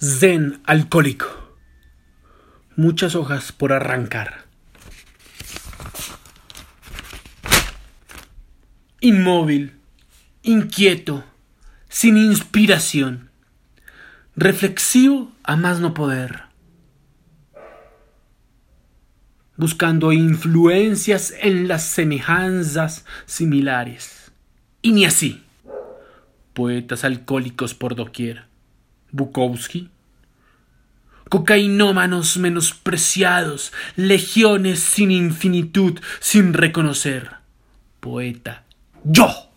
Zen alcohólico. Muchas hojas por arrancar. Inmóvil, inquieto, sin inspiración. Reflexivo a más no poder. Buscando influencias en las semejanzas similares. Y ni así. Poetas alcohólicos por doquier Bukowski. Cocainómanos menospreciados, legiones sin infinitud, sin reconocer. Poeta. Yo.